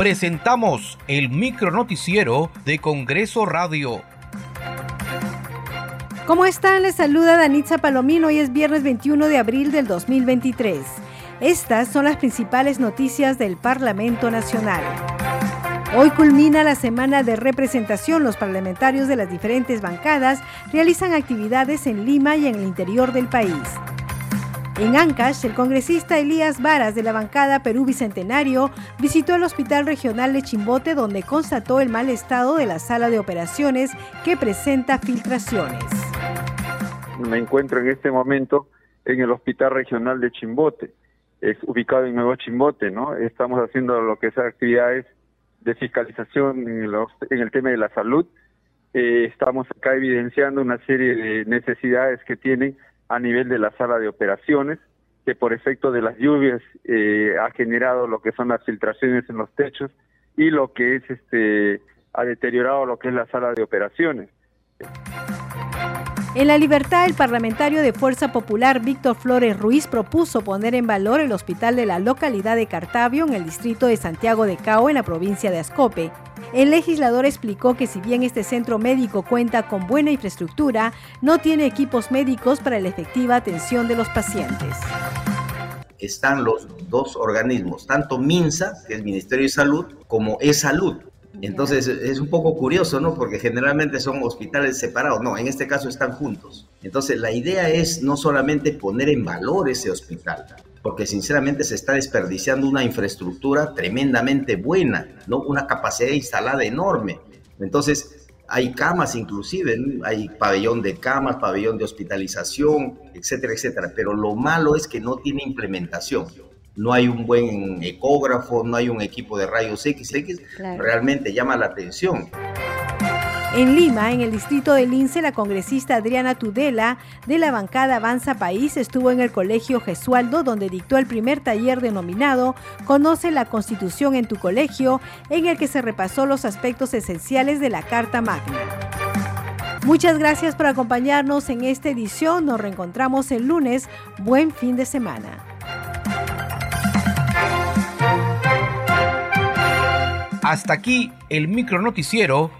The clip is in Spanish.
presentamos el micro noticiero de Congreso Radio. ¿Cómo están? Les saluda Danitza Palomino. Hoy es viernes 21 de abril del 2023. Estas son las principales noticias del Parlamento Nacional. Hoy culmina la semana de representación. Los parlamentarios de las diferentes bancadas realizan actividades en Lima y en el interior del país. En Ancash, el congresista Elías Varas de la bancada Perú Bicentenario visitó el Hospital Regional de Chimbote donde constató el mal estado de la sala de operaciones que presenta filtraciones. Me encuentro en este momento en el Hospital Regional de Chimbote, es ubicado en Nuevo Chimbote, ¿no? Estamos haciendo lo que son actividades de fiscalización en, el tema de la salud. Eh, estamos acá evidenciando una serie de necesidades que tienen a nivel de la sala de operaciones, que por efecto de las lluvias eh, ha generado lo que son las filtraciones en los techos y lo que es este ha deteriorado lo que es la sala de operaciones. En La Libertad, el parlamentario de Fuerza Popular Víctor Flores Ruiz propuso poner en valor el hospital de la localidad de Cartavio en el distrito de Santiago de Cao en la provincia de Ascope. El legislador explicó que si bien este centro médico cuenta con buena infraestructura, no tiene equipos médicos para la efectiva atención de los pacientes. Están los dos organismos, tanto MINSA, que es Ministerio de Salud, como E-Salud, entonces es un poco curioso, ¿no? Porque generalmente son hospitales separados. No, en este caso están juntos. Entonces la idea es no solamente poner en valor ese hospital, porque sinceramente se está desperdiciando una infraestructura tremendamente buena, ¿no? Una capacidad instalada enorme. Entonces hay camas inclusive, hay pabellón de camas, pabellón de hospitalización, etcétera, etcétera. Pero lo malo es que no tiene implementación no hay un buen ecógrafo, no hay un equipo de rayos X, realmente llama la atención. En Lima, en el distrito de Lince, la congresista Adriana Tudela de la bancada Avanza País estuvo en el colegio Gesualdo, donde dictó el primer taller denominado Conoce la Constitución en tu colegio, en el que se repasó los aspectos esenciales de la Carta Magna. Muchas gracias por acompañarnos en esta edición. Nos reencontramos el lunes. Buen fin de semana. Hasta aquí el micro noticiero